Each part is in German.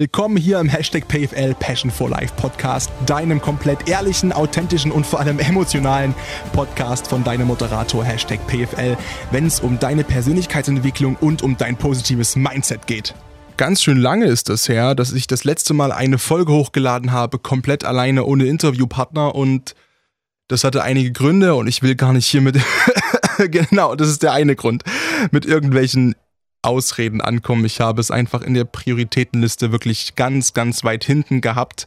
Willkommen hier im Hashtag PFL Passion for Life Podcast, deinem komplett ehrlichen, authentischen und vor allem emotionalen Podcast von deinem Moderator Hashtag PFL, wenn es um deine Persönlichkeitsentwicklung und um dein positives Mindset geht. Ganz schön lange ist es her, dass ich das letzte Mal eine Folge hochgeladen habe, komplett alleine ohne Interviewpartner und das hatte einige Gründe und ich will gar nicht hier mit, genau, das ist der eine Grund, mit irgendwelchen Ausreden ankommen. Ich habe es einfach in der Prioritätenliste wirklich ganz, ganz weit hinten gehabt.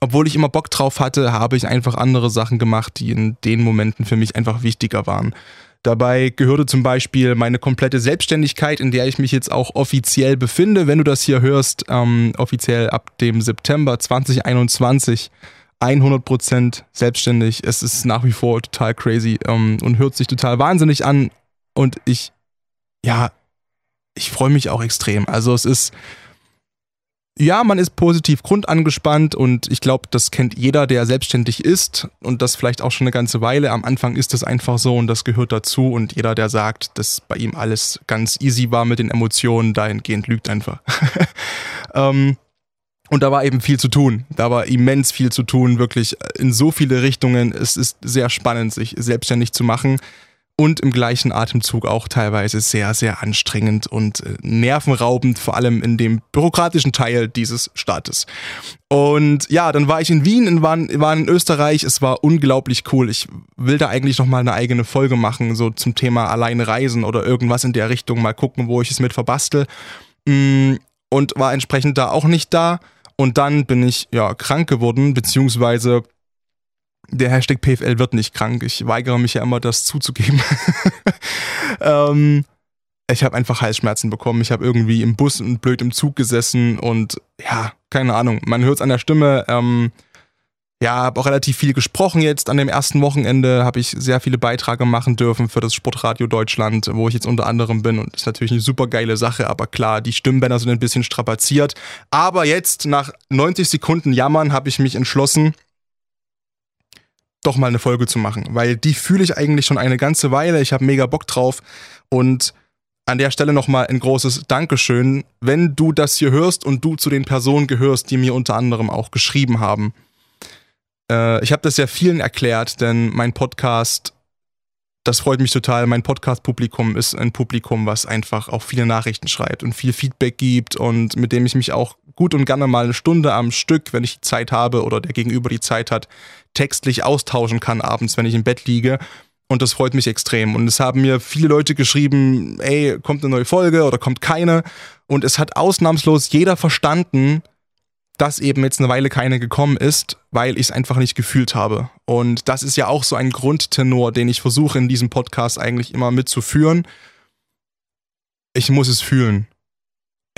Obwohl ich immer Bock drauf hatte, habe ich einfach andere Sachen gemacht, die in den Momenten für mich einfach wichtiger waren. Dabei gehörte zum Beispiel meine komplette Selbstständigkeit, in der ich mich jetzt auch offiziell befinde. Wenn du das hier hörst, ähm, offiziell ab dem September 2021 100% selbstständig. Es ist nach wie vor total crazy ähm, und hört sich total wahnsinnig an. Und ich, ja, ich freue mich auch extrem. Also es ist, ja, man ist positiv grundangespannt und ich glaube, das kennt jeder, der selbstständig ist und das vielleicht auch schon eine ganze Weile. Am Anfang ist das einfach so und das gehört dazu und jeder, der sagt, dass bei ihm alles ganz easy war mit den Emotionen, dahingehend lügt einfach. ähm, und da war eben viel zu tun. Da war immens viel zu tun, wirklich in so viele Richtungen. Es ist sehr spannend, sich selbstständig zu machen und im gleichen Atemzug auch teilweise sehr, sehr anstrengend und äh, nervenraubend, vor allem in dem bürokratischen Teil dieses Staates. Und ja, dann war ich in Wien, war, war in Österreich, es war unglaublich cool. Ich will da eigentlich nochmal eine eigene Folge machen, so zum Thema alleine reisen oder irgendwas in der Richtung, mal gucken, wo ich es mit verbastel. Mm, und war entsprechend da auch nicht da. Und dann bin ich ja krank geworden, beziehungsweise der Hashtag PFL wird nicht krank. Ich weigere mich ja immer, das zuzugeben. ähm, ich habe einfach Halsschmerzen bekommen. Ich habe irgendwie im Bus und blöd im Zug gesessen und ja, keine Ahnung. Man hört es an der Stimme. Ähm, ja, habe auch relativ viel gesprochen jetzt. An dem ersten Wochenende habe ich sehr viele Beiträge machen dürfen für das Sportradio Deutschland, wo ich jetzt unter anderem bin. Und das ist natürlich eine super geile Sache, aber klar, die Stimmbänder sind ein bisschen strapaziert. Aber jetzt, nach 90 Sekunden Jammern, habe ich mich entschlossen, doch mal eine Folge zu machen, weil die fühle ich eigentlich schon eine ganze Weile. Ich habe mega Bock drauf und an der Stelle nochmal ein großes Dankeschön, wenn du das hier hörst und du zu den Personen gehörst, die mir unter anderem auch geschrieben haben. Äh, ich habe das ja vielen erklärt, denn mein Podcast, das freut mich total. Mein Podcast-Publikum ist ein Publikum, was einfach auch viele Nachrichten schreibt und viel Feedback gibt und mit dem ich mich auch gut und gerne mal eine Stunde am Stück, wenn ich Zeit habe oder der Gegenüber die Zeit hat, textlich austauschen kann abends, wenn ich im Bett liege. Und das freut mich extrem. Und es haben mir viele Leute geschrieben, ey, kommt eine neue Folge oder kommt keine. Und es hat ausnahmslos jeder verstanden, dass eben jetzt eine Weile keine gekommen ist, weil ich es einfach nicht gefühlt habe. Und das ist ja auch so ein Grundtenor, den ich versuche in diesem Podcast eigentlich immer mitzuführen. Ich muss es fühlen.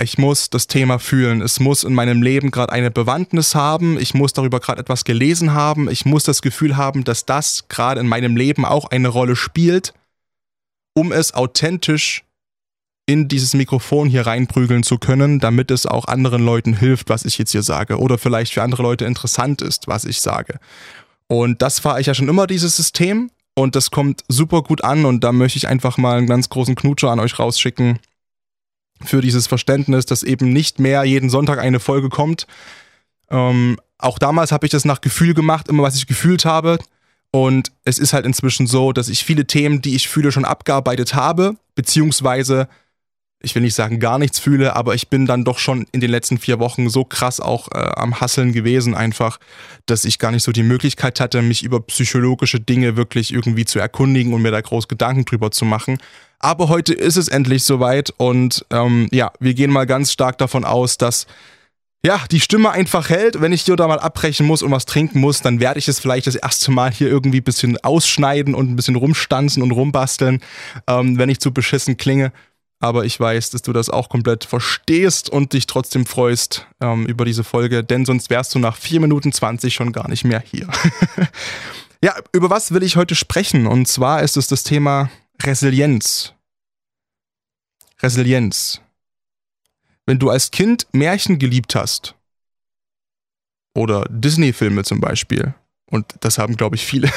Ich muss das Thema fühlen. Es muss in meinem Leben gerade eine Bewandtnis haben. Ich muss darüber gerade etwas gelesen haben. Ich muss das Gefühl haben, dass das gerade in meinem Leben auch eine Rolle spielt, um es authentisch in dieses Mikrofon hier reinprügeln zu können, damit es auch anderen Leuten hilft, was ich jetzt hier sage. Oder vielleicht für andere Leute interessant ist, was ich sage. Und das fahre ich ja schon immer, dieses System. Und das kommt super gut an. Und da möchte ich einfach mal einen ganz großen Knutscher an euch rausschicken für dieses Verständnis, dass eben nicht mehr jeden Sonntag eine Folge kommt. Ähm, auch damals habe ich das nach Gefühl gemacht, immer was ich gefühlt habe. Und es ist halt inzwischen so, dass ich viele Themen, die ich fühle, schon abgearbeitet habe, beziehungsweise ich will nicht sagen gar nichts fühle, aber ich bin dann doch schon in den letzten vier Wochen so krass auch äh, am Hasseln gewesen einfach, dass ich gar nicht so die Möglichkeit hatte, mich über psychologische Dinge wirklich irgendwie zu erkundigen und mir da groß Gedanken drüber zu machen. Aber heute ist es endlich soweit und ähm, ja, wir gehen mal ganz stark davon aus, dass ja, die Stimme einfach hält. Wenn ich hier da mal abbrechen muss und was trinken muss, dann werde ich es vielleicht das erste Mal hier irgendwie ein bisschen ausschneiden und ein bisschen rumstanzen und rumbasteln, ähm, wenn ich zu beschissen klinge. Aber ich weiß, dass du das auch komplett verstehst und dich trotzdem freust ähm, über diese Folge, denn sonst wärst du nach 4 Minuten 20 schon gar nicht mehr hier. ja, über was will ich heute sprechen? Und zwar ist es das Thema Resilienz. Resilienz. Wenn du als Kind Märchen geliebt hast, oder Disney-Filme zum Beispiel, und das haben, glaube ich, viele,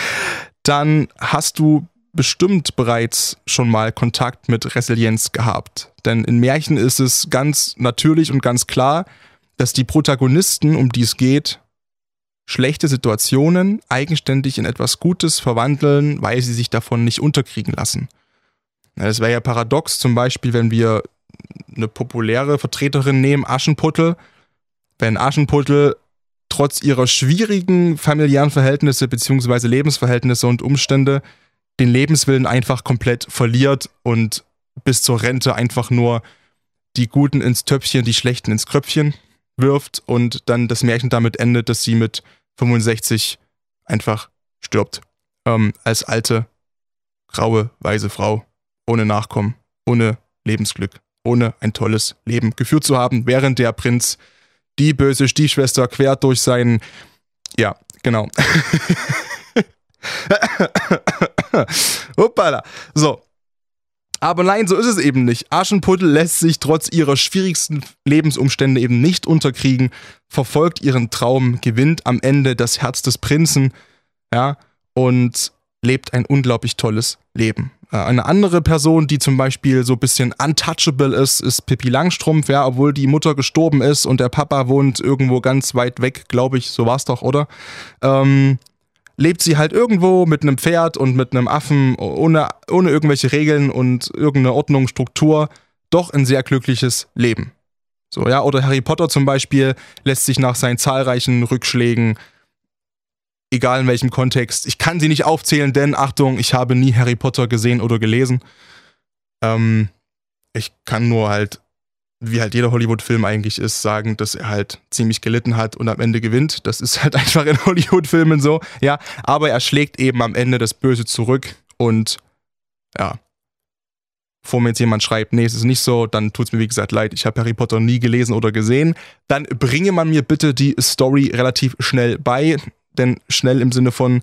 dann hast du bestimmt bereits schon mal Kontakt mit Resilienz gehabt. Denn in Märchen ist es ganz natürlich und ganz klar, dass die Protagonisten, um die es geht, schlechte Situationen eigenständig in etwas Gutes verwandeln, weil sie sich davon nicht unterkriegen lassen. Es wäre ja paradox, zum Beispiel, wenn wir eine populäre Vertreterin nehmen, Aschenputtel, wenn Aschenputtel trotz ihrer schwierigen familiären Verhältnisse bzw. Lebensverhältnisse und Umstände den Lebenswillen einfach komplett verliert und bis zur Rente einfach nur die Guten ins Töpfchen, die Schlechten ins Kröpfchen wirft und dann das Märchen damit endet, dass sie mit 65 einfach stirbt. Ähm, als alte, graue, weise Frau, ohne Nachkommen, ohne Lebensglück, ohne ein tolles Leben geführt zu haben, während der Prinz die böse Stiefschwester quer durch seinen. Ja, genau. Hoppala. So. Aber nein, so ist es eben nicht. Aschenputtel lässt sich trotz ihrer schwierigsten Lebensumstände eben nicht unterkriegen, verfolgt ihren Traum, gewinnt am Ende das Herz des Prinzen, ja, und lebt ein unglaublich tolles Leben. Äh, eine andere Person, die zum Beispiel so ein bisschen untouchable ist, ist Pippi Langstrumpf, ja, obwohl die Mutter gestorben ist und der Papa wohnt irgendwo ganz weit weg, glaube ich, so war es doch, oder? Ähm, lebt sie halt irgendwo mit einem Pferd und mit einem Affen, ohne, ohne irgendwelche Regeln und irgendeine Ordnung, Struktur, doch ein sehr glückliches Leben. So, ja, oder Harry Potter zum Beispiel lässt sich nach seinen zahlreichen Rückschlägen, egal in welchem Kontext, ich kann sie nicht aufzählen, denn Achtung, ich habe nie Harry Potter gesehen oder gelesen. Ähm, ich kann nur halt wie halt jeder Hollywood-Film eigentlich ist, sagen, dass er halt ziemlich gelitten hat und am Ende gewinnt. Das ist halt einfach in Hollywood-Filmen so, ja. Aber er schlägt eben am Ende das Böse zurück und ja. Bevor mir jetzt jemand schreibt, nee, es ist nicht so, dann tut es mir wie gesagt leid, ich habe Harry Potter nie gelesen oder gesehen. Dann bringe man mir bitte die Story relativ schnell bei, denn schnell im Sinne von,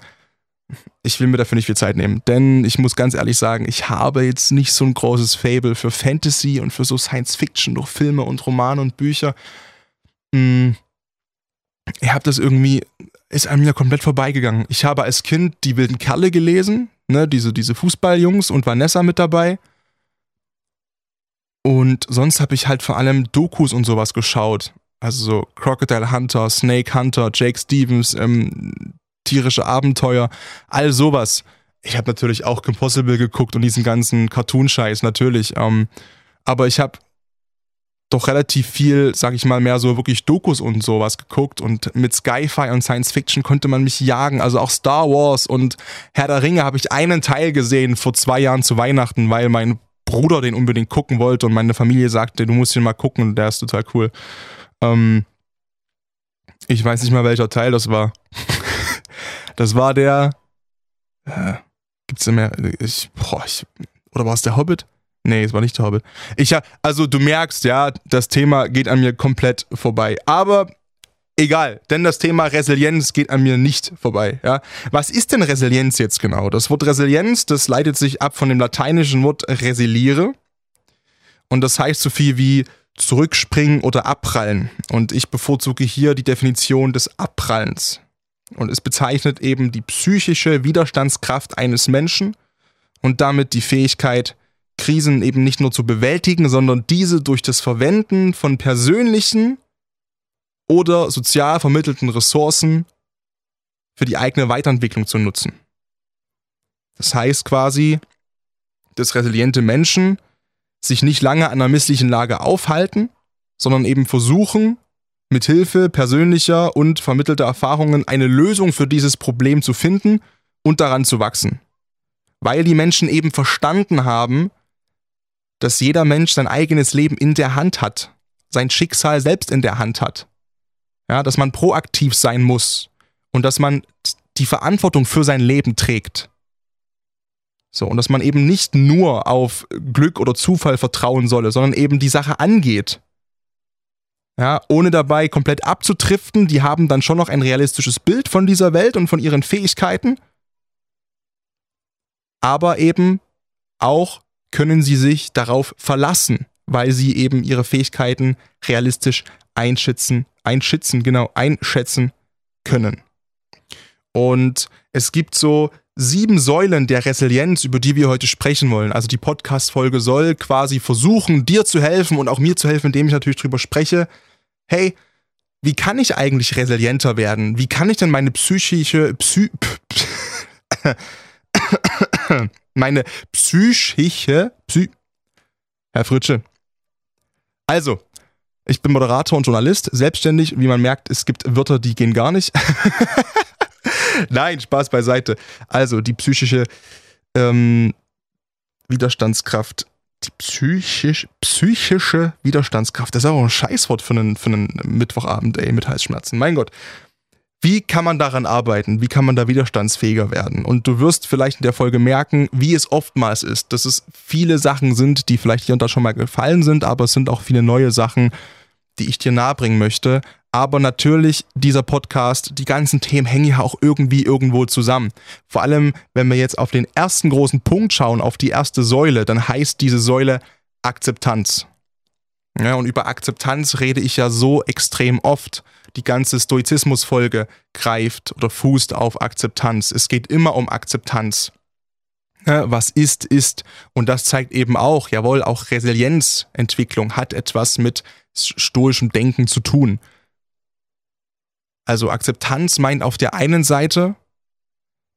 ich will mir dafür nicht viel Zeit nehmen, denn ich muss ganz ehrlich sagen, ich habe jetzt nicht so ein großes Fable für Fantasy und für so Science Fiction durch Filme und Romane und Bücher. Hm, ich habe das irgendwie, ist an mir komplett vorbeigegangen. Ich habe als Kind die wilden Kerle gelesen, ne, diese, diese Fußballjungs und Vanessa mit dabei. Und sonst habe ich halt vor allem Dokus und sowas geschaut. Also so Crocodile Hunter, Snake Hunter, Jake Stevens, ähm, tierische Abenteuer, all sowas. Ich habe natürlich auch Impossible geguckt und diesen ganzen Cartoon-Scheiß, natürlich. Ähm, aber ich habe doch relativ viel, sag ich mal, mehr so wirklich Dokus und sowas geguckt und mit Sci-Fi und Science Fiction konnte man mich jagen. Also auch Star Wars und Herr der Ringe habe ich einen Teil gesehen vor zwei Jahren zu Weihnachten, weil mein Bruder den unbedingt gucken wollte und meine Familie sagte, du musst ihn mal gucken, der ist total cool. Ähm, ich weiß nicht mal, welcher Teil das war. Das war der. Äh, gibt's denn mehr? Ich, boah, ich, oder war es der Hobbit? Nee, es war nicht der Hobbit. Ich also du merkst, ja, das Thema geht an mir komplett vorbei. Aber egal, denn das Thema Resilienz geht an mir nicht vorbei. Ja? Was ist denn Resilienz jetzt genau? Das Wort Resilienz, das leitet sich ab von dem lateinischen Wort resiliere. Und das heißt so viel wie zurückspringen oder abprallen. Und ich bevorzuge hier die Definition des Abprallens. Und es bezeichnet eben die psychische Widerstandskraft eines Menschen und damit die Fähigkeit, Krisen eben nicht nur zu bewältigen, sondern diese durch das Verwenden von persönlichen oder sozial vermittelten Ressourcen für die eigene Weiterentwicklung zu nutzen. Das heißt quasi, dass resiliente Menschen sich nicht lange an einer misslichen Lage aufhalten, sondern eben versuchen, mit Hilfe persönlicher und vermittelter Erfahrungen eine Lösung für dieses Problem zu finden und daran zu wachsen. Weil die Menschen eben verstanden haben, dass jeder Mensch sein eigenes Leben in der Hand hat, sein Schicksal selbst in der Hand hat. Ja, dass man proaktiv sein muss und dass man die Verantwortung für sein Leben trägt. So, und dass man eben nicht nur auf Glück oder Zufall vertrauen solle, sondern eben die Sache angeht ja, ohne dabei komplett abzutriften. Die haben dann schon noch ein realistisches Bild von dieser Welt und von ihren Fähigkeiten. Aber eben auch können sie sich darauf verlassen, weil sie eben ihre Fähigkeiten realistisch einschätzen, einschätzen, genau, einschätzen können. Und es gibt so sieben Säulen der Resilienz, über die wir heute sprechen wollen. Also die Podcast-Folge soll quasi versuchen, dir zu helfen und auch mir zu helfen, indem ich natürlich drüber spreche. Hey, wie kann ich eigentlich resilienter werden? Wie kann ich denn meine psychische, psy, meine psychische, psy, Herr Fritsche. Also, ich bin Moderator und Journalist, selbstständig. Wie man merkt, es gibt Wörter, die gehen gar nicht. Nein, Spaß beiseite. Also, die psychische ähm, Widerstandskraft die psychisch, psychische Widerstandskraft. Das ist auch ein Scheißwort für einen, für einen Mittwochabend, ey, mit Halsschmerzen. Mein Gott. Wie kann man daran arbeiten? Wie kann man da widerstandsfähiger werden? Und du wirst vielleicht in der Folge merken, wie es oftmals ist, dass es viele Sachen sind, die vielleicht hier und da schon mal gefallen sind, aber es sind auch viele neue Sachen, die ich dir nahebringen möchte. Aber natürlich, dieser Podcast, die ganzen Themen hängen ja auch irgendwie irgendwo zusammen. Vor allem, wenn wir jetzt auf den ersten großen Punkt schauen, auf die erste Säule, dann heißt diese Säule Akzeptanz. Ja, und über Akzeptanz rede ich ja so extrem oft. Die ganze Stoizismus-Folge greift oder fußt auf Akzeptanz. Es geht immer um Akzeptanz. Ja, was ist, ist. Und das zeigt eben auch, jawohl, auch Resilienzentwicklung hat etwas mit stoischem Denken zu tun. Also Akzeptanz meint auf der einen Seite,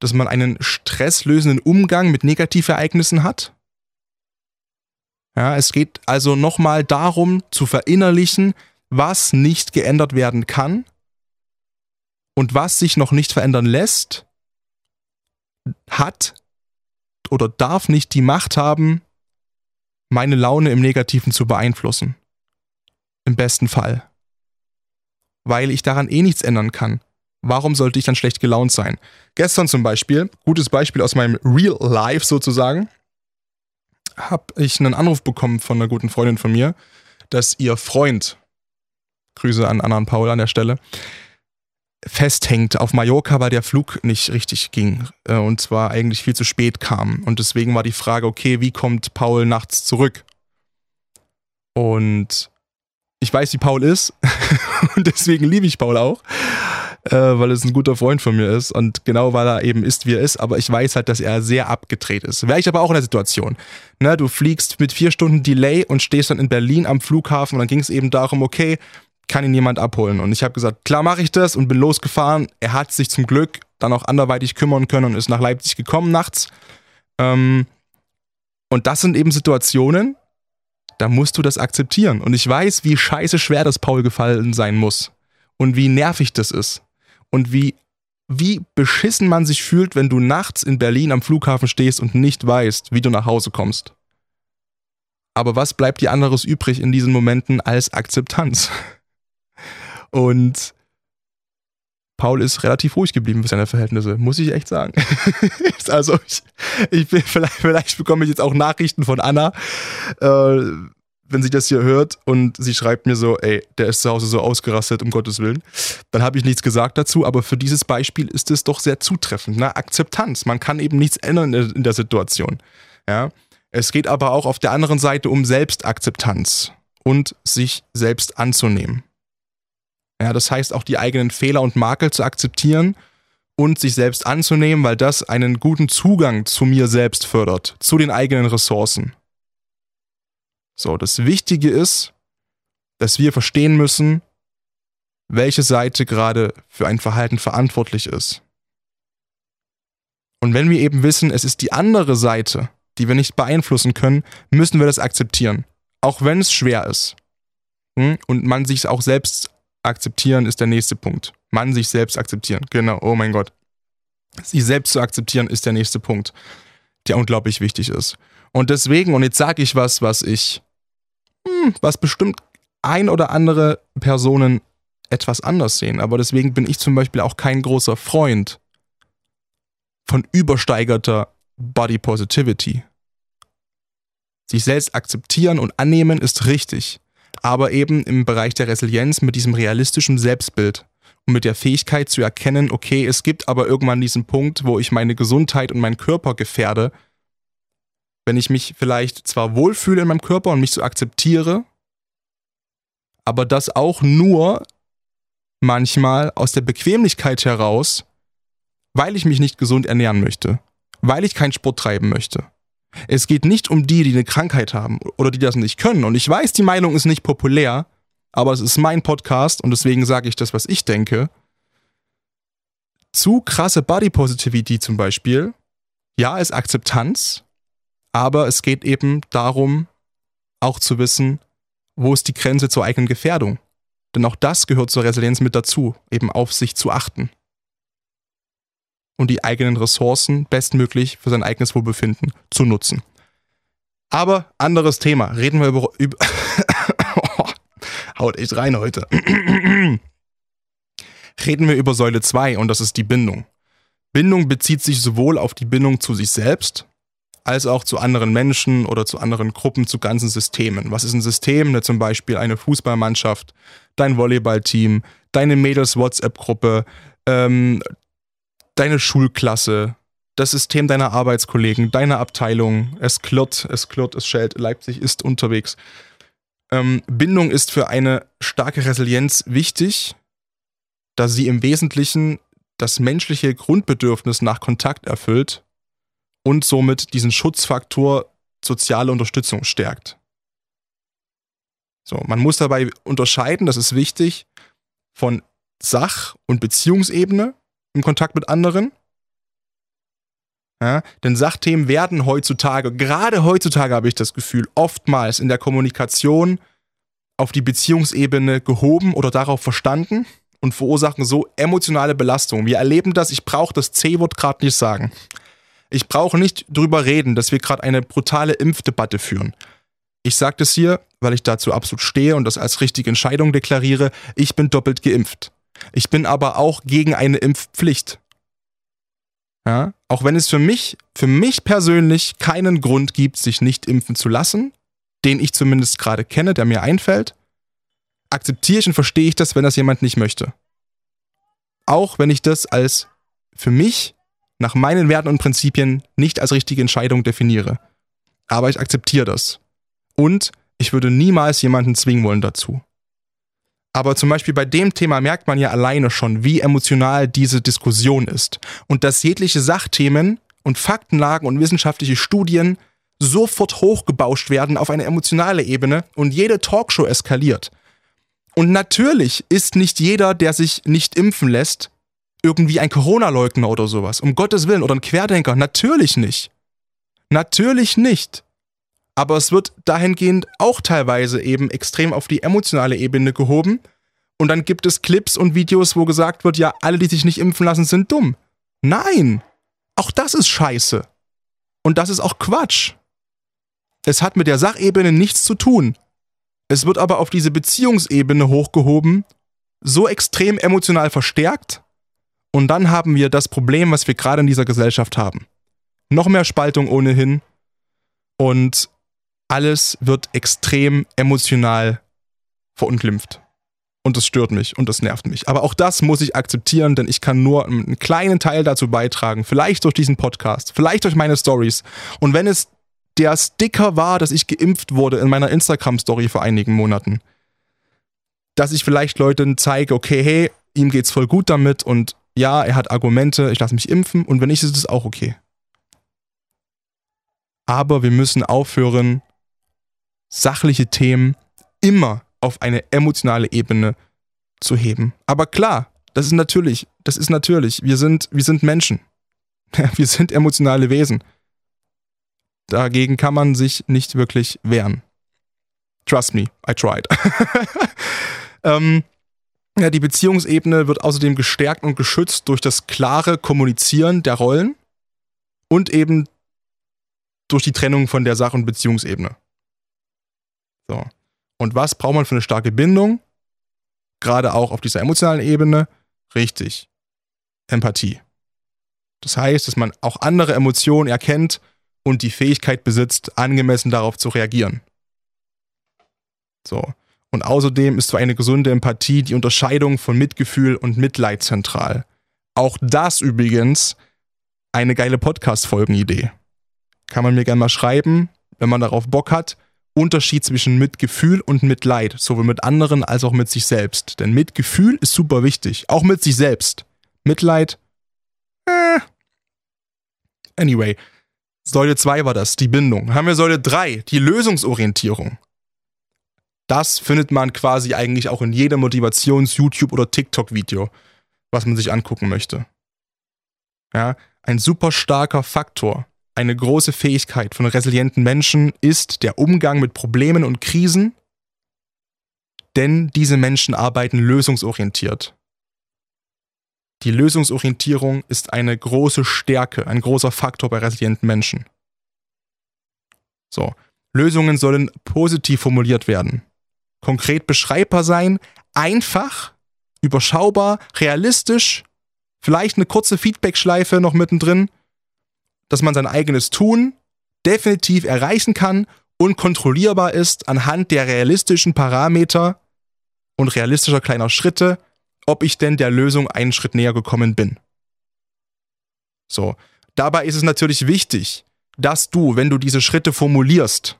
dass man einen stresslösenden Umgang mit Negativereignissen hat. Ja, es geht also nochmal darum zu verinnerlichen, was nicht geändert werden kann und was sich noch nicht verändern lässt, hat oder darf nicht die Macht haben, meine Laune im Negativen zu beeinflussen. Im besten Fall weil ich daran eh nichts ändern kann. Warum sollte ich dann schlecht gelaunt sein? Gestern zum Beispiel, gutes Beispiel aus meinem Real Life sozusagen, habe ich einen Anruf bekommen von einer guten Freundin von mir, dass ihr Freund, Grüße an Anna und Paul an der Stelle, festhängt auf Mallorca, weil der Flug nicht richtig ging äh, und zwar eigentlich viel zu spät kam. Und deswegen war die Frage, okay, wie kommt Paul nachts zurück? Und ich weiß, wie Paul ist und deswegen liebe ich Paul auch, äh, weil es ein guter Freund von mir ist und genau weil er eben ist, wie er ist, aber ich weiß halt, dass er sehr abgedreht ist. Wäre ich aber auch in der Situation. Ne, du fliegst mit vier Stunden Delay und stehst dann in Berlin am Flughafen und dann ging es eben darum, okay, kann ihn jemand abholen? Und ich habe gesagt, klar mache ich das und bin losgefahren. Er hat sich zum Glück dann auch anderweitig kümmern können und ist nach Leipzig gekommen nachts. Ähm, und das sind eben Situationen, da musst du das akzeptieren. Und ich weiß, wie scheiße schwer das Paul gefallen sein muss. Und wie nervig das ist. Und wie, wie beschissen man sich fühlt, wenn du nachts in Berlin am Flughafen stehst und nicht weißt, wie du nach Hause kommst. Aber was bleibt dir anderes übrig in diesen Momenten als Akzeptanz? Und Paul ist relativ ruhig geblieben für seine Verhältnisse, muss ich echt sagen. also ich, ich bin, vielleicht, vielleicht bekomme ich jetzt auch Nachrichten von Anna, äh, wenn sie das hier hört und sie schreibt mir so, ey, der ist zu Hause so ausgerastet, um Gottes Willen. Dann habe ich nichts gesagt dazu, aber für dieses Beispiel ist es doch sehr zutreffend. Ne? Akzeptanz. Man kann eben nichts ändern in der Situation. Ja? Es geht aber auch auf der anderen Seite um Selbstakzeptanz und sich selbst anzunehmen. Ja, das heißt auch die eigenen Fehler und Makel zu akzeptieren und sich selbst anzunehmen, weil das einen guten Zugang zu mir selbst fördert, zu den eigenen Ressourcen. So, das Wichtige ist, dass wir verstehen müssen, welche Seite gerade für ein Verhalten verantwortlich ist. Und wenn wir eben wissen, es ist die andere Seite, die wir nicht beeinflussen können, müssen wir das akzeptieren. Auch wenn es schwer ist. Hm? Und man sich auch selbst akzeptieren ist der nächste Punkt. Man sich selbst akzeptieren. Genau, oh mein Gott. Sich selbst zu akzeptieren ist der nächste Punkt, der unglaublich wichtig ist. Und deswegen, und jetzt sage ich was, was ich, hm, was bestimmt ein oder andere Personen etwas anders sehen. Aber deswegen bin ich zum Beispiel auch kein großer Freund von übersteigerter Body Positivity. Sich selbst akzeptieren und annehmen ist richtig aber eben im Bereich der Resilienz mit diesem realistischen Selbstbild und mit der Fähigkeit zu erkennen, okay, es gibt aber irgendwann diesen Punkt, wo ich meine Gesundheit und meinen Körper gefährde, wenn ich mich vielleicht zwar wohlfühle in meinem Körper und mich so akzeptiere, aber das auch nur manchmal aus der Bequemlichkeit heraus, weil ich mich nicht gesund ernähren möchte, weil ich keinen Sport treiben möchte, es geht nicht um die, die eine Krankheit haben oder die das nicht können. Und ich weiß, die Meinung ist nicht populär, aber es ist mein Podcast und deswegen sage ich das, was ich denke. Zu krasse Body Positivity zum Beispiel, ja, ist Akzeptanz, aber es geht eben darum, auch zu wissen, wo ist die Grenze zur eigenen Gefährdung. Denn auch das gehört zur Resilienz mit dazu, eben auf sich zu achten. Und die eigenen Ressourcen bestmöglich für sein eigenes Wohlbefinden zu nutzen. Aber anderes Thema. Reden wir über. über haut echt rein heute. Reden wir über Säule 2 und das ist die Bindung. Bindung bezieht sich sowohl auf die Bindung zu sich selbst, als auch zu anderen Menschen oder zu anderen Gruppen, zu ganzen Systemen. Was ist ein System? Ne, zum Beispiel eine Fußballmannschaft, dein Volleyballteam, deine Mädels-WhatsApp-Gruppe, ähm, deine Schulklasse, das System deiner Arbeitskollegen, deine Abteilung. Es klirrt, es klirrt, es schellt, Leipzig ist unterwegs. Ähm, Bindung ist für eine starke Resilienz wichtig, da sie im Wesentlichen das menschliche Grundbedürfnis nach Kontakt erfüllt und somit diesen Schutzfaktor soziale Unterstützung stärkt. So, man muss dabei unterscheiden, das ist wichtig, von Sach- und Beziehungsebene im Kontakt mit anderen. Ja, denn Sachthemen werden heutzutage, gerade heutzutage habe ich das Gefühl, oftmals in der Kommunikation auf die Beziehungsebene gehoben oder darauf verstanden und verursachen so emotionale Belastungen. Wir erleben das, ich brauche das C-Wort gerade nicht sagen. Ich brauche nicht drüber reden, dass wir gerade eine brutale Impfdebatte führen. Ich sage das hier, weil ich dazu absolut stehe und das als richtige Entscheidung deklariere. Ich bin doppelt geimpft. Ich bin aber auch gegen eine Impfpflicht. Ja, auch wenn es für mich, für mich persönlich keinen Grund gibt, sich nicht impfen zu lassen, den ich zumindest gerade kenne, der mir einfällt, akzeptiere ich und verstehe ich das, wenn das jemand nicht möchte. Auch wenn ich das als für mich nach meinen Werten und Prinzipien nicht als richtige Entscheidung definiere. Aber ich akzeptiere das. Und ich würde niemals jemanden zwingen wollen dazu. Aber zum Beispiel bei dem Thema merkt man ja alleine schon, wie emotional diese Diskussion ist. Und dass jegliche Sachthemen und Faktenlagen und wissenschaftliche Studien sofort hochgebauscht werden auf eine emotionale Ebene und jede Talkshow eskaliert. Und natürlich ist nicht jeder, der sich nicht impfen lässt, irgendwie ein Corona-Leugner oder sowas. Um Gottes Willen. Oder ein Querdenker. Natürlich nicht. Natürlich nicht. Aber es wird dahingehend auch teilweise eben extrem auf die emotionale Ebene gehoben. Und dann gibt es Clips und Videos, wo gesagt wird, ja, alle, die sich nicht impfen lassen, sind dumm. Nein. Auch das ist scheiße. Und das ist auch Quatsch. Es hat mit der Sachebene nichts zu tun. Es wird aber auf diese Beziehungsebene hochgehoben, so extrem emotional verstärkt, und dann haben wir das Problem, was wir gerade in dieser Gesellschaft haben. Noch mehr Spaltung ohnehin und alles wird extrem emotional verunglimpft. Und das stört mich und das nervt mich. Aber auch das muss ich akzeptieren, denn ich kann nur einen kleinen Teil dazu beitragen. Vielleicht durch diesen Podcast, vielleicht durch meine Stories. Und wenn es der Sticker war, dass ich geimpft wurde in meiner Instagram-Story vor einigen Monaten, dass ich vielleicht Leuten zeige, okay, hey, ihm geht's voll gut damit und ja, er hat Argumente, ich lasse mich impfen und wenn nicht, ist es auch okay. Aber wir müssen aufhören, sachliche Themen immer auf eine emotionale Ebene zu heben. Aber klar, das ist natürlich, das ist natürlich, wir sind, wir sind Menschen. Wir sind emotionale Wesen. Dagegen kann man sich nicht wirklich wehren. Trust me, I tried. ähm, ja, die Beziehungsebene wird außerdem gestärkt und geschützt durch das klare Kommunizieren der Rollen und eben durch die Trennung von der Sach- und Beziehungsebene. So. Und was braucht man für eine starke Bindung? Gerade auch auf dieser emotionalen Ebene? Richtig. Empathie. Das heißt, dass man auch andere Emotionen erkennt und die Fähigkeit besitzt, angemessen darauf zu reagieren. So. Und außerdem ist für eine gesunde Empathie die Unterscheidung von Mitgefühl und Mitleid zentral. Auch das übrigens eine geile Podcast-Folgenidee. Kann man mir gerne mal schreiben, wenn man darauf Bock hat. Unterschied zwischen Mitgefühl und Mitleid, sowohl mit anderen als auch mit sich selbst. Denn Mitgefühl ist super wichtig, auch mit sich selbst. Mitleid, äh. Anyway, Säule 2 war das, die Bindung. Haben wir Säule 3, die Lösungsorientierung. Das findet man quasi eigentlich auch in jedem Motivations-, YouTube- oder TikTok-Video, was man sich angucken möchte. Ja, ein super starker Faktor, eine große Fähigkeit von resilienten Menschen ist der Umgang mit Problemen und Krisen, denn diese Menschen arbeiten lösungsorientiert. Die Lösungsorientierung ist eine große Stärke, ein großer Faktor bei resilienten Menschen. So, Lösungen sollen positiv formuliert werden, konkret beschreibbar sein, einfach, überschaubar, realistisch, vielleicht eine kurze Feedback-Schleife noch mittendrin, dass man sein eigenes Tun definitiv erreichen kann und kontrollierbar ist anhand der realistischen Parameter und realistischer kleiner Schritte, ob ich denn der Lösung einen Schritt näher gekommen bin. So, dabei ist es natürlich wichtig, dass du, wenn du diese Schritte formulierst,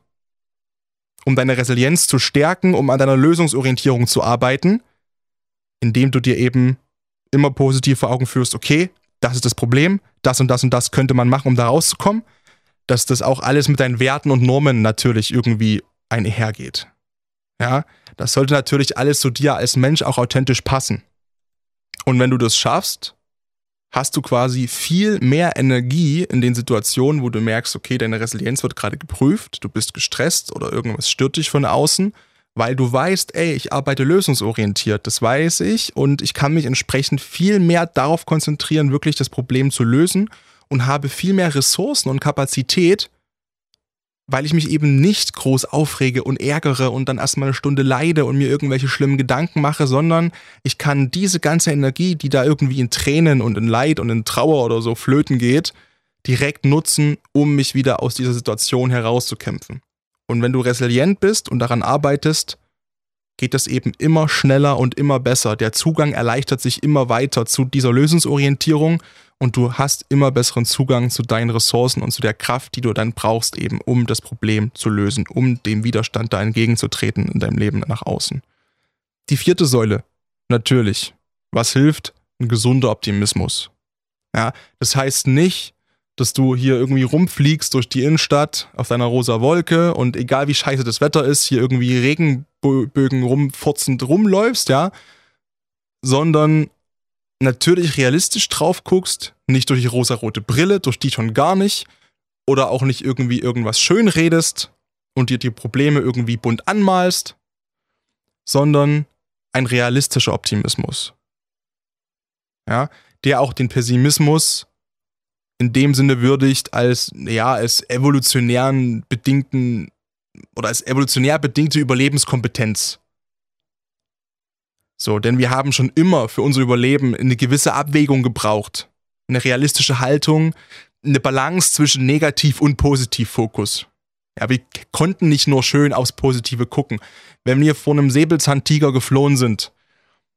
um deine Resilienz zu stärken, um an deiner Lösungsorientierung zu arbeiten, indem du dir eben immer positiv vor Augen führst, okay, das ist das Problem, das und das und das könnte man machen, um da rauszukommen, dass das auch alles mit deinen Werten und Normen natürlich irgendwie einhergeht. Ja, das sollte natürlich alles zu dir als Mensch auch authentisch passen. Und wenn du das schaffst, hast du quasi viel mehr Energie in den Situationen, wo du merkst, okay, deine Resilienz wird gerade geprüft, du bist gestresst oder irgendwas stört dich von außen, weil du weißt, ey, ich arbeite lösungsorientiert, das weiß ich und ich kann mich entsprechend viel mehr darauf konzentrieren, wirklich das Problem zu lösen und habe viel mehr Ressourcen und Kapazität, weil ich mich eben nicht groß aufrege und ärgere und dann erstmal eine Stunde leide und mir irgendwelche schlimmen Gedanken mache, sondern ich kann diese ganze Energie, die da irgendwie in Tränen und in Leid und in Trauer oder so flöten geht, direkt nutzen, um mich wieder aus dieser Situation herauszukämpfen. Und wenn du resilient bist und daran arbeitest, geht das eben immer schneller und immer besser. Der Zugang erleichtert sich immer weiter zu dieser Lösungsorientierung und du hast immer besseren Zugang zu deinen Ressourcen und zu der Kraft, die du dann brauchst, eben um das Problem zu lösen, um dem Widerstand da entgegenzutreten in deinem Leben nach außen. Die vierte Säule, natürlich. Was hilft? Ein gesunder Optimismus. Ja, das heißt nicht, dass du hier irgendwie rumfliegst durch die Innenstadt auf deiner rosa Wolke und egal wie scheiße das Wetter ist, hier irgendwie Regenbögen rumfurzend rumläufst, ja, sondern natürlich realistisch drauf guckst, nicht durch die rosarote Brille, durch die schon gar nicht, oder auch nicht irgendwie irgendwas schön redest und dir die Probleme irgendwie bunt anmalst, sondern ein realistischer Optimismus. Ja, der auch den Pessimismus in dem Sinne würdigt als, ja, als evolutionären bedingten oder als evolutionär bedingte Überlebenskompetenz. So, denn wir haben schon immer für unser Überleben eine gewisse Abwägung gebraucht. Eine realistische Haltung, eine Balance zwischen Negativ- und Positivfokus. Ja, wir konnten nicht nur schön aufs Positive gucken. Wenn wir vor einem Säbelzahntiger geflohen sind,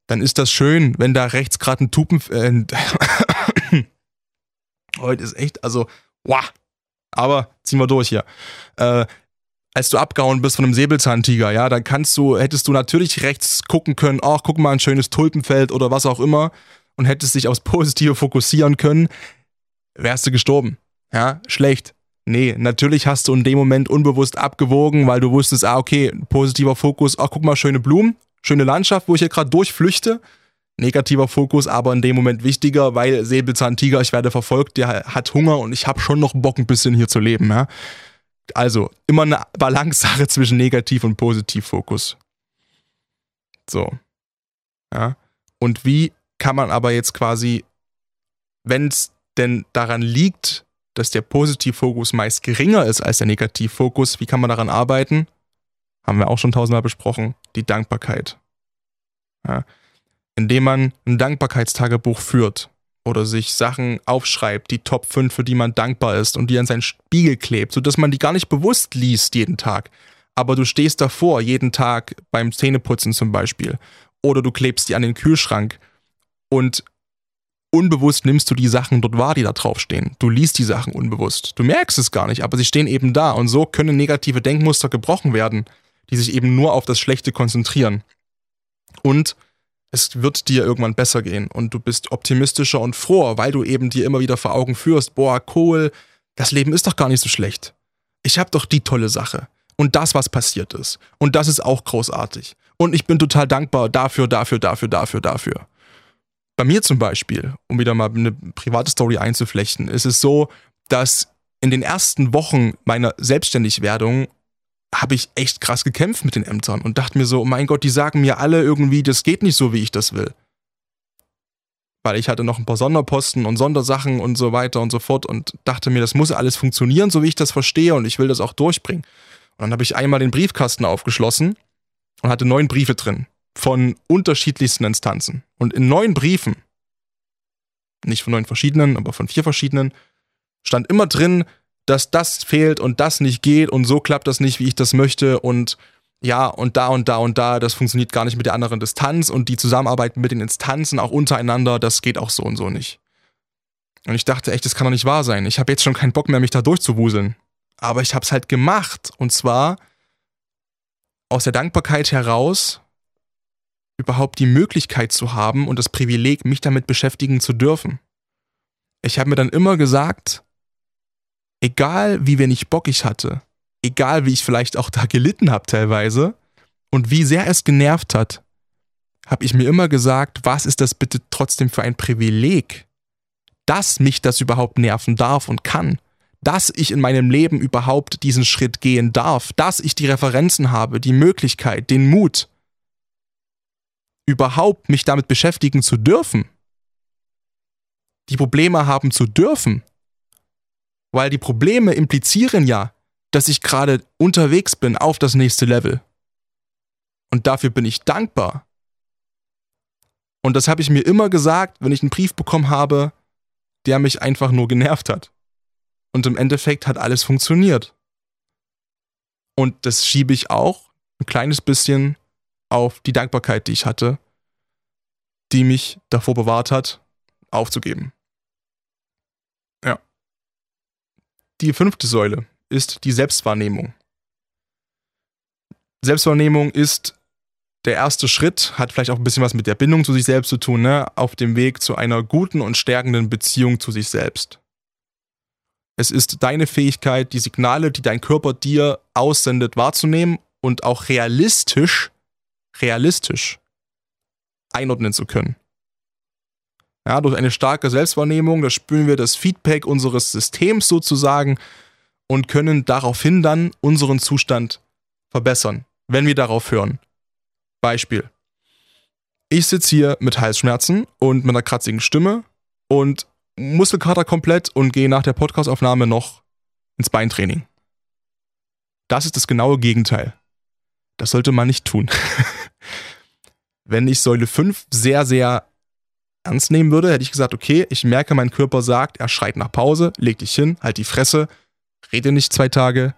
dann ist das schön, wenn da rechts gerade ein Tupen, äh, Heute ist echt, also, wow. Aber ziehen wir durch hier. Äh, als du abgehauen bist von einem Säbelzahntiger, ja, dann kannst du, hättest du natürlich rechts gucken können, ach, guck mal, ein schönes Tulpenfeld oder was auch immer und hättest dich aufs Positive fokussieren können, wärst du gestorben. Ja, schlecht. Nee, natürlich hast du in dem Moment unbewusst abgewogen, weil du wusstest, ah, okay, positiver Fokus, ach, guck mal, schöne Blumen, schöne Landschaft, wo ich hier gerade durchflüchte negativer Fokus, aber in dem Moment wichtiger, weil Säbelzahntiger, ich werde verfolgt, der hat Hunger und ich habe schon noch Bock, ein bisschen hier zu leben. Ja? Also immer eine Balance-Sache zwischen Negativ- und Positivfokus. So. Ja. Und wie kann man aber jetzt quasi, wenn es denn daran liegt, dass der Positivfokus meist geringer ist als der Negativfokus, wie kann man daran arbeiten? Haben wir auch schon tausendmal besprochen. Die Dankbarkeit. Ja indem man ein Dankbarkeitstagebuch führt oder sich Sachen aufschreibt, die Top 5, für die man dankbar ist und die an seinen Spiegel klebt, sodass man die gar nicht bewusst liest jeden Tag. Aber du stehst davor jeden Tag beim Zähneputzen zum Beispiel. Oder du klebst die an den Kühlschrank und unbewusst nimmst du die Sachen dort wahr, die da draufstehen. Du liest die Sachen unbewusst. Du merkst es gar nicht, aber sie stehen eben da. Und so können negative Denkmuster gebrochen werden, die sich eben nur auf das Schlechte konzentrieren. Und es wird dir irgendwann besser gehen und du bist optimistischer und froher, weil du eben dir immer wieder vor Augen führst, boah, cool, das Leben ist doch gar nicht so schlecht. Ich habe doch die tolle Sache. und das, was passiert ist. Und das ist auch großartig. Und ich bin total dankbar dafür, dafür, dafür, dafür, dafür. Bei mir zum Beispiel, um wieder mal eine private Story einzuflechten, ist es so, dass in den ersten Wochen meiner Selbstständigwerdung habe ich echt krass gekämpft mit den Ämtern und dachte mir so, oh mein Gott, die sagen mir alle irgendwie, das geht nicht so, wie ich das will. Weil ich hatte noch ein paar Sonderposten und Sondersachen und so weiter und so fort und dachte mir, das muss alles funktionieren, so wie ich das verstehe und ich will das auch durchbringen. Und dann habe ich einmal den Briefkasten aufgeschlossen und hatte neun Briefe drin von unterschiedlichsten Instanzen. Und in neun Briefen, nicht von neun verschiedenen, aber von vier verschiedenen, stand immer drin, dass das fehlt und das nicht geht und so klappt das nicht, wie ich das möchte und ja, und da und da und da, das funktioniert gar nicht mit der anderen Distanz und die Zusammenarbeit mit den Instanzen auch untereinander, das geht auch so und so nicht. Und ich dachte echt, das kann doch nicht wahr sein. Ich habe jetzt schon keinen Bock mehr, mich da durchzuwuseln. Aber ich habe es halt gemacht. Und zwar aus der Dankbarkeit heraus, überhaupt die Möglichkeit zu haben und das Privileg, mich damit beschäftigen zu dürfen. Ich habe mir dann immer gesagt, egal wie wenig Bock ich hatte, egal wie ich vielleicht auch da gelitten habe teilweise und wie sehr es genervt hat, habe ich mir immer gesagt, was ist das bitte trotzdem für ein Privileg, dass mich das überhaupt nerven darf und kann, dass ich in meinem Leben überhaupt diesen Schritt gehen darf, dass ich die Referenzen habe, die Möglichkeit, den Mut, überhaupt mich damit beschäftigen zu dürfen, die Probleme haben zu dürfen, weil die Probleme implizieren ja, dass ich gerade unterwegs bin auf das nächste Level. Und dafür bin ich dankbar. Und das habe ich mir immer gesagt, wenn ich einen Brief bekommen habe, der mich einfach nur genervt hat. Und im Endeffekt hat alles funktioniert. Und das schiebe ich auch ein kleines bisschen auf die Dankbarkeit, die ich hatte, die mich davor bewahrt hat, aufzugeben. Ja. Die fünfte Säule ist die Selbstwahrnehmung. Selbstwahrnehmung ist der erste Schritt, hat vielleicht auch ein bisschen was mit der Bindung zu sich selbst zu tun, ne? auf dem Weg zu einer guten und stärkenden Beziehung zu sich selbst. Es ist deine Fähigkeit, die Signale, die dein Körper dir aussendet, wahrzunehmen und auch realistisch, realistisch einordnen zu können. Ja, durch eine starke Selbstwahrnehmung, da spüren wir das Feedback unseres Systems sozusagen und können daraufhin dann unseren Zustand verbessern, wenn wir darauf hören. Beispiel. Ich sitze hier mit Halsschmerzen und mit einer kratzigen Stimme und Muskelkater komplett und gehe nach der Podcastaufnahme noch ins Beintraining. Das ist das genaue Gegenteil. Das sollte man nicht tun. Wenn ich Säule 5 sehr, sehr ernst nehmen würde, hätte ich gesagt, okay, ich merke, mein Körper sagt, er schreit nach Pause, leg dich hin, halt die Fresse, rede nicht zwei Tage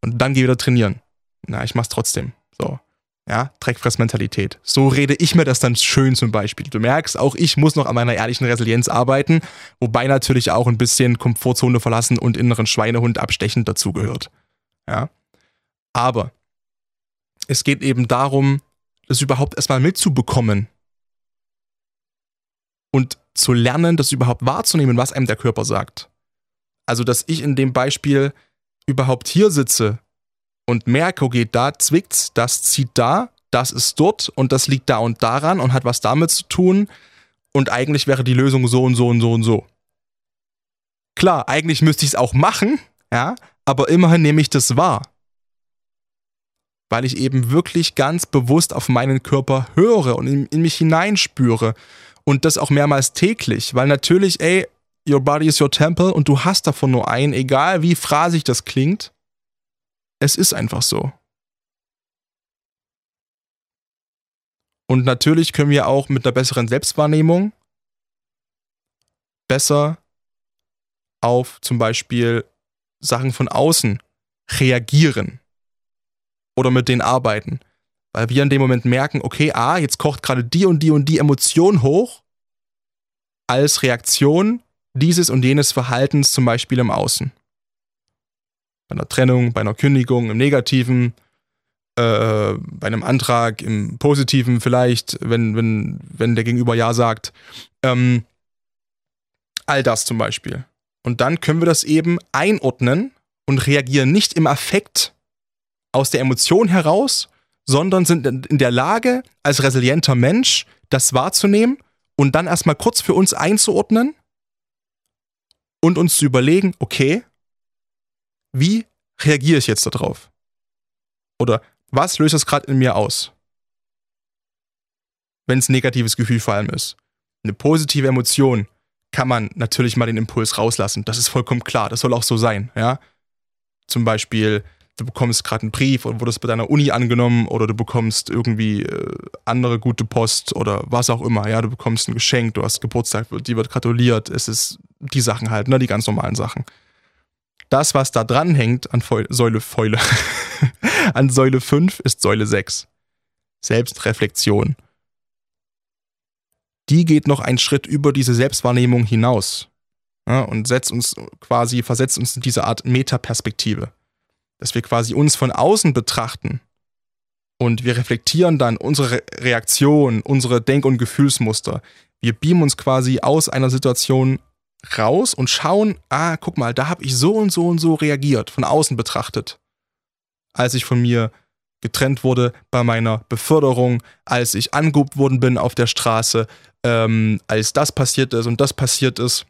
und dann geh wieder trainieren. Na, ich mach's trotzdem. So. Ja, Dreckfressmentalität. So rede ich mir das dann schön zum Beispiel. Du merkst, auch ich muss noch an meiner ehrlichen Resilienz arbeiten, wobei natürlich auch ein bisschen Komfortzone verlassen und inneren Schweinehund abstechen dazugehört. Ja. Aber es geht eben darum, das überhaupt erstmal mitzubekommen und zu lernen, das überhaupt wahrzunehmen, was einem der Körper sagt. Also, dass ich in dem Beispiel überhaupt hier sitze und merke, okay, da zwickt's, das zieht da, das ist dort und das liegt da und daran und hat was damit zu tun und eigentlich wäre die Lösung so und so und so und so. Klar, eigentlich müsste ich es auch machen, ja, aber immerhin nehme ich das wahr. Weil ich eben wirklich ganz bewusst auf meinen Körper höre und in, in mich hineinspüre und das auch mehrmals täglich, weil natürlich, ey, your body is your temple und du hast davon nur einen, egal wie phrasig das klingt. Es ist einfach so. Und natürlich können wir auch mit einer besseren Selbstwahrnehmung besser auf zum Beispiel Sachen von außen reagieren oder mit denen arbeiten. Weil wir in dem Moment merken, okay, ah, jetzt kocht gerade die und die und die Emotion hoch als Reaktion dieses und jenes Verhaltens zum Beispiel im Außen bei einer Trennung, bei einer Kündigung, im Negativen, äh, bei einem Antrag, im Positiven vielleicht, wenn, wenn, wenn der Gegenüber Ja sagt. Ähm, all das zum Beispiel. Und dann können wir das eben einordnen und reagieren nicht im Affekt aus der Emotion heraus, sondern sind in der Lage, als resilienter Mensch das wahrzunehmen und dann erstmal kurz für uns einzuordnen und uns zu überlegen, okay, wie reagiere ich jetzt darauf? Oder was löst das gerade in mir aus? Wenn es ein negatives Gefühl vor allem ist. Eine positive Emotion kann man natürlich mal den Impuls rauslassen. Das ist vollkommen klar. Das soll auch so sein. Ja? Zum Beispiel, du bekommst gerade einen Brief oder wurdest bei deiner Uni angenommen oder du bekommst irgendwie äh, andere gute Post oder was auch immer. Ja, du bekommst ein Geschenk, du hast Geburtstag, dir wird gratuliert. Es ist die Sachen halt, ne, die ganz normalen Sachen. Das, was da dran hängt an Feule, Säule, Fäule, an Säule 5 ist Säule 6. Selbstreflexion. Die geht noch einen Schritt über diese Selbstwahrnehmung hinaus ja, und setzt uns quasi, versetzt uns in diese Art Metaperspektive dass wir quasi uns von außen betrachten und wir reflektieren dann unsere Reaktion, unsere Denk- und Gefühlsmuster. Wir beamen uns quasi aus einer Situation raus und schauen, ah, guck mal, da habe ich so und so und so reagiert, von außen betrachtet. Als ich von mir getrennt wurde bei meiner Beförderung, als ich angehobt worden bin auf der Straße, ähm, als das passiert ist und das passiert ist.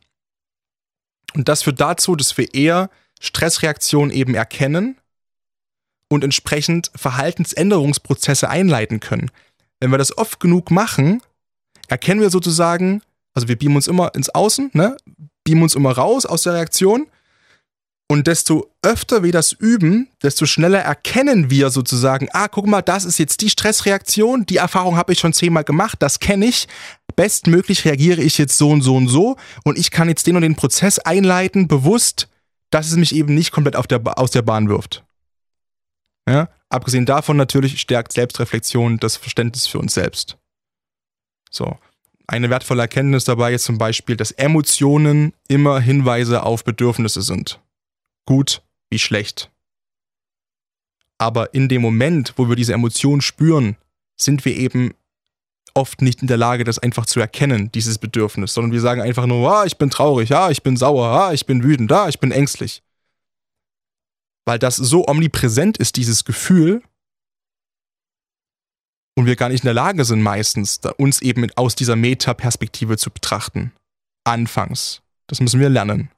Und das führt dazu, dass wir eher Stressreaktionen eben erkennen und entsprechend Verhaltensänderungsprozesse einleiten können. Wenn wir das oft genug machen, erkennen wir sozusagen, also wir beamen uns immer ins Außen, ne? beamen uns immer raus aus der Reaktion. Und desto öfter wir das üben, desto schneller erkennen wir sozusagen, ah, guck mal, das ist jetzt die Stressreaktion, die Erfahrung habe ich schon zehnmal gemacht, das kenne ich. Bestmöglich reagiere ich jetzt so und so und so und ich kann jetzt den und den Prozess einleiten, bewusst, dass es mich eben nicht komplett der aus der Bahn wirft. Ja? Abgesehen davon natürlich stärkt Selbstreflexion das Verständnis für uns selbst. So. Eine wertvolle Erkenntnis dabei ist zum Beispiel, dass Emotionen immer Hinweise auf Bedürfnisse sind. Gut wie schlecht. Aber in dem Moment, wo wir diese Emotionen spüren, sind wir eben oft nicht in der Lage, das einfach zu erkennen, dieses Bedürfnis, sondern wir sagen einfach nur, ah, ich bin traurig, ah, ich bin sauer, ah, ich bin wütend, ah, ich bin ängstlich. Weil das so omnipräsent ist, dieses Gefühl, und wir gar nicht in der Lage sind, meistens uns eben aus dieser Metaperspektive zu betrachten. Anfangs. Das müssen wir lernen.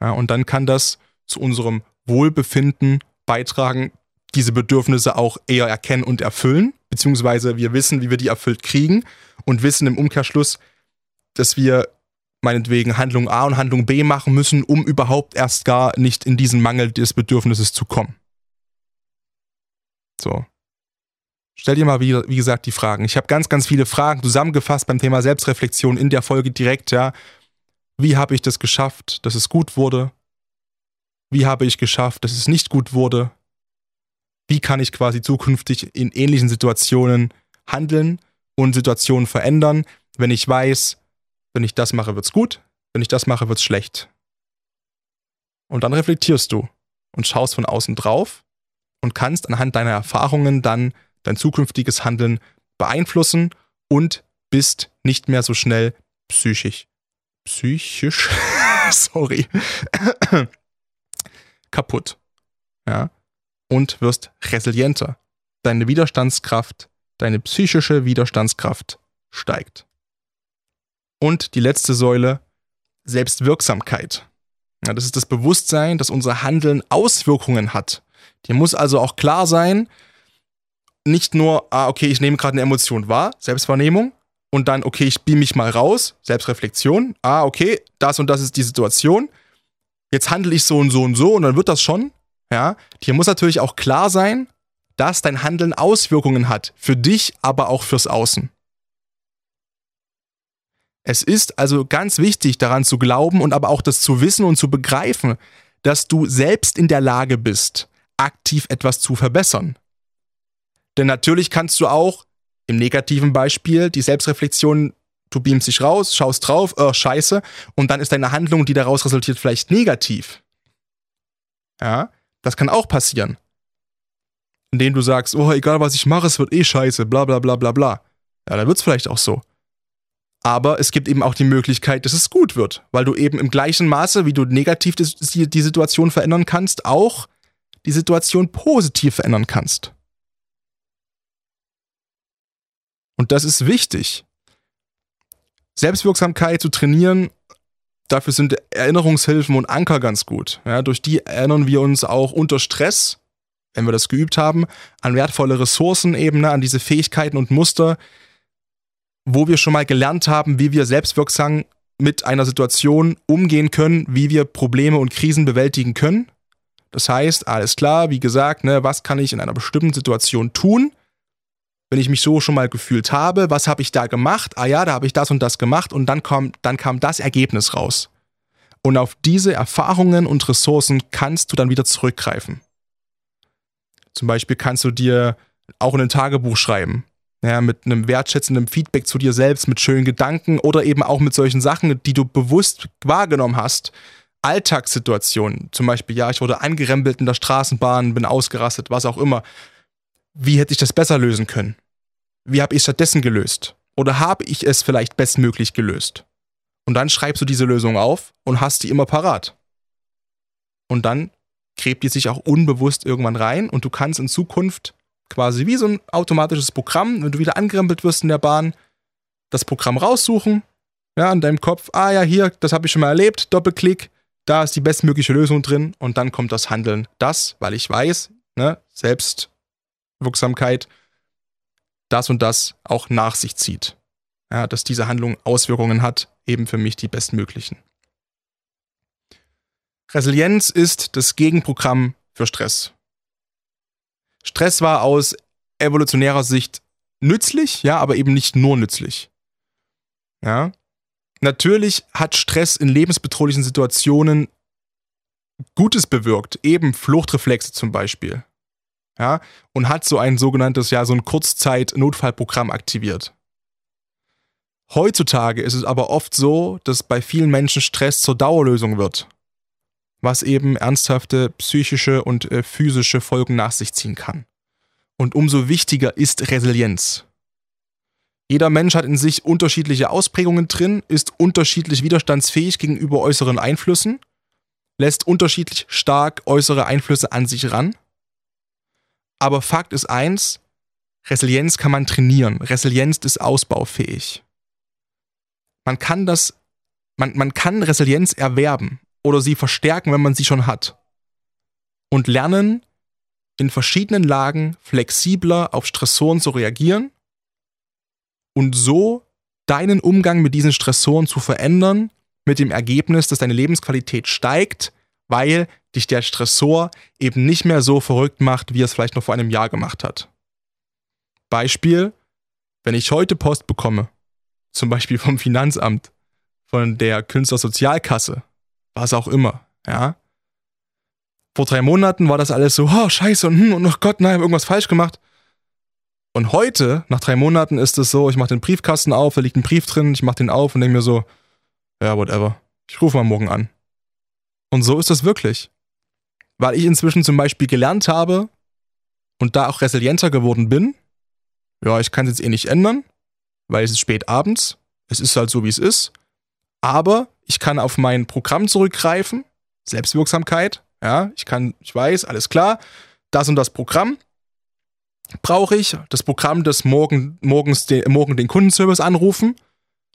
Ja, und dann kann das zu unserem Wohlbefinden beitragen, diese Bedürfnisse auch eher erkennen und erfüllen, beziehungsweise wir wissen, wie wir die erfüllt kriegen und wissen im Umkehrschluss, dass wir meinetwegen Handlung A und Handlung B machen müssen, um überhaupt erst gar nicht in diesen Mangel des Bedürfnisses zu kommen. So. Stell dir mal, wie, wie gesagt, die Fragen. Ich habe ganz, ganz viele Fragen zusammengefasst beim Thema Selbstreflexion in der Folge direkt, ja. Wie habe ich das geschafft, dass es gut wurde? Wie habe ich geschafft, dass es nicht gut wurde? Wie kann ich quasi zukünftig in ähnlichen Situationen handeln und Situationen verändern, wenn ich weiß, wenn ich das mache, wird's gut, wenn ich das mache, wird's schlecht. Und dann reflektierst du und schaust von außen drauf und kannst anhand deiner Erfahrungen dann dein zukünftiges Handeln beeinflussen und bist nicht mehr so schnell psychisch. Psychisch? Sorry. kaputt. Ja und wirst resilienter. Deine Widerstandskraft, deine psychische Widerstandskraft steigt. Und die letzte Säule, Selbstwirksamkeit. Ja, das ist das Bewusstsein, dass unser Handeln Auswirkungen hat. Dir muss also auch klar sein, nicht nur, ah, okay, ich nehme gerade eine Emotion wahr, Selbstwahrnehmung, und dann, okay, ich beam mich mal raus, Selbstreflexion, ah, okay, das und das ist die Situation, jetzt handle ich so und so und so und dann wird das schon, ja, dir muss natürlich auch klar sein, dass dein Handeln Auswirkungen hat. Für dich, aber auch fürs Außen. Es ist also ganz wichtig, daran zu glauben und aber auch das zu wissen und zu begreifen, dass du selbst in der Lage bist, aktiv etwas zu verbessern. Denn natürlich kannst du auch im negativen Beispiel die Selbstreflexion, du beamst dich raus, schaust drauf, oh, scheiße, und dann ist deine Handlung, die daraus resultiert, vielleicht negativ. Ja, das kann auch passieren. Indem du sagst, oh, egal was ich mache, es wird eh scheiße, bla bla bla bla bla. Ja, dann wird es vielleicht auch so. Aber es gibt eben auch die Möglichkeit, dass es gut wird, weil du eben im gleichen Maße, wie du negativ die, die Situation verändern kannst, auch die Situation positiv verändern kannst. Und das ist wichtig. Selbstwirksamkeit zu trainieren, dafür sind Erinnerungshilfen und Anker ganz gut. Ja, durch die erinnern wir uns auch unter Stress, wenn wir das geübt haben, an wertvolle Ressourcen eben, ne, an diese Fähigkeiten und Muster, wo wir schon mal gelernt haben, wie wir selbstwirksam mit einer Situation umgehen können, wie wir Probleme und Krisen bewältigen können. Das heißt, alles klar, wie gesagt, ne, was kann ich in einer bestimmten Situation tun, wenn ich mich so schon mal gefühlt habe, was habe ich da gemacht? Ah ja, da habe ich das und das gemacht und dann kam, dann kam das Ergebnis raus. Und auf diese Erfahrungen und Ressourcen kannst du dann wieder zurückgreifen. Zum Beispiel kannst du dir auch in ein Tagebuch schreiben. Ja, mit einem wertschätzenden Feedback zu dir selbst, mit schönen Gedanken oder eben auch mit solchen Sachen, die du bewusst wahrgenommen hast. Alltagssituationen, zum Beispiel, ja, ich wurde angerempelt in der Straßenbahn, bin ausgerastet, was auch immer wie hätte ich das besser lösen können? Wie habe ich stattdessen gelöst? Oder habe ich es vielleicht bestmöglich gelöst? Und dann schreibst du diese Lösung auf und hast die immer parat. Und dann gräbt die sich auch unbewusst irgendwann rein und du kannst in Zukunft quasi wie so ein automatisches Programm, wenn du wieder angerempelt wirst in der Bahn, das Programm raussuchen, ja, in deinem Kopf, ah ja, hier, das habe ich schon mal erlebt, Doppelklick, da ist die bestmögliche Lösung drin und dann kommt das Handeln. Das, weil ich weiß, ne, selbst Wirksamkeit das und das auch nach sich zieht. Ja, dass diese Handlung Auswirkungen hat, eben für mich die bestmöglichen. Resilienz ist das Gegenprogramm für Stress. Stress war aus evolutionärer Sicht nützlich, ja, aber eben nicht nur nützlich. Ja. Natürlich hat Stress in lebensbedrohlichen Situationen Gutes bewirkt, eben Fluchtreflexe zum Beispiel ja, und hat so ein sogenanntes, ja, so ein Kurzzeit-Notfallprogramm aktiviert. Heutzutage ist es aber oft so, dass bei vielen Menschen Stress zur Dauerlösung wird, was eben ernsthafte psychische und äh, physische Folgen nach sich ziehen kann. Und umso wichtiger ist Resilienz. Jeder Mensch hat in sich unterschiedliche Ausprägungen drin, ist unterschiedlich widerstandsfähig gegenüber äußeren Einflüssen, lässt unterschiedlich stark äußere Einflüsse an sich ran aber Fakt ist eins, Resilienz kann man trainieren. Resilienz ist ausbaufähig. Man kann das, man, man kann Resilienz erwerben oder sie verstärken, wenn man sie schon hat. Und lernen, in verschiedenen Lagen flexibler auf Stressoren zu reagieren und so deinen Umgang mit diesen Stressoren zu verändern, mit dem Ergebnis, dass deine Lebensqualität steigt, weil dich der Stressor eben nicht mehr so verrückt macht, wie er es vielleicht noch vor einem Jahr gemacht hat. Beispiel, wenn ich heute Post bekomme, zum Beispiel vom Finanzamt, von der Künstlersozialkasse, was auch immer, ja. Vor drei Monaten war das alles so, oh, scheiße, und, hm, und oh Gott, nein, irgendwas falsch gemacht. Und heute, nach drei Monaten, ist es so, ich mache den Briefkasten auf, da liegt ein Brief drin, ich mache den auf und denke mir so, ja, whatever. Ich rufe mal morgen an. Und so ist es wirklich weil ich inzwischen zum Beispiel gelernt habe und da auch resilienter geworden bin. Ja, ich kann es jetzt eh nicht ändern, weil es ist spät abends. Es ist halt so, wie es ist. Aber ich kann auf mein Programm zurückgreifen. Selbstwirksamkeit. Ja, ich kann, ich weiß, alles klar. Das und das Programm brauche ich. Das Programm des morgen, morgens de, morgen den Kundenservice anrufen.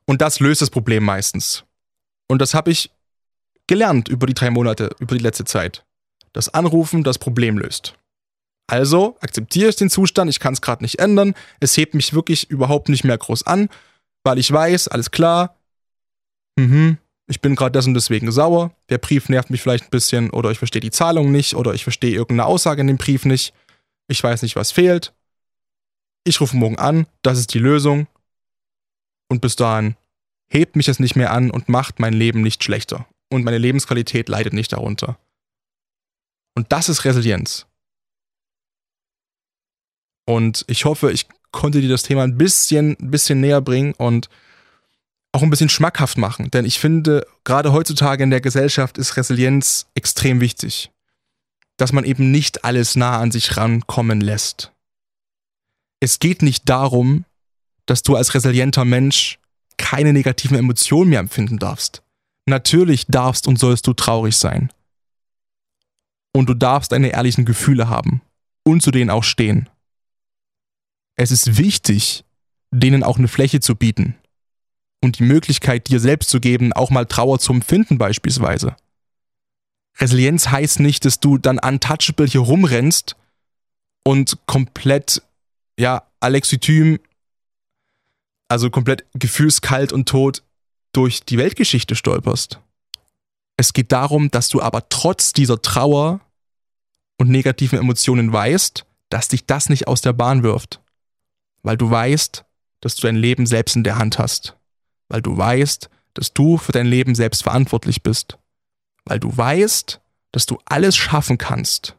Und das löst das Problem meistens. Und das habe ich gelernt über die drei Monate, über die letzte Zeit. Das Anrufen das Problem löst. Also akzeptiere ich den Zustand, ich kann es gerade nicht ändern, es hebt mich wirklich überhaupt nicht mehr groß an, weil ich weiß, alles klar, mhm, ich bin gerade deswegen deswegen sauer, der Brief nervt mich vielleicht ein bisschen oder ich verstehe die Zahlung nicht oder ich verstehe irgendeine Aussage in dem Brief nicht, ich weiß nicht, was fehlt. Ich rufe morgen an, das ist die Lösung. Und bis dahin hebt mich es nicht mehr an und macht mein Leben nicht schlechter und meine Lebensqualität leidet nicht darunter. Und das ist Resilienz. Und ich hoffe, ich konnte dir das Thema ein bisschen, ein bisschen näher bringen und auch ein bisschen schmackhaft machen. Denn ich finde, gerade heutzutage in der Gesellschaft ist Resilienz extrem wichtig. Dass man eben nicht alles nah an sich rankommen lässt. Es geht nicht darum, dass du als resilienter Mensch keine negativen Emotionen mehr empfinden darfst. Natürlich darfst und sollst du traurig sein. Und du darfst deine ehrlichen Gefühle haben und zu denen auch stehen. Es ist wichtig, denen auch eine Fläche zu bieten und die Möglichkeit dir selbst zu geben, auch mal Trauer zu empfinden beispielsweise. Resilienz heißt nicht, dass du dann untouchable hier rumrennst und komplett, ja, Alexithym, also komplett gefühlskalt und tot durch die Weltgeschichte stolperst. Es geht darum, dass du aber trotz dieser Trauer und negativen Emotionen weißt, dass dich das nicht aus der Bahn wirft. Weil du weißt, dass du dein Leben selbst in der Hand hast. Weil du weißt, dass du für dein Leben selbst verantwortlich bist. Weil du weißt, dass du alles schaffen kannst.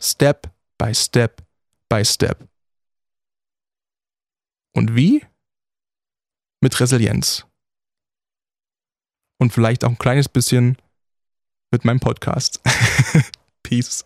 Step by Step by Step. Und wie? Mit Resilienz. Und vielleicht auch ein kleines bisschen mit meinem Podcast. Peace.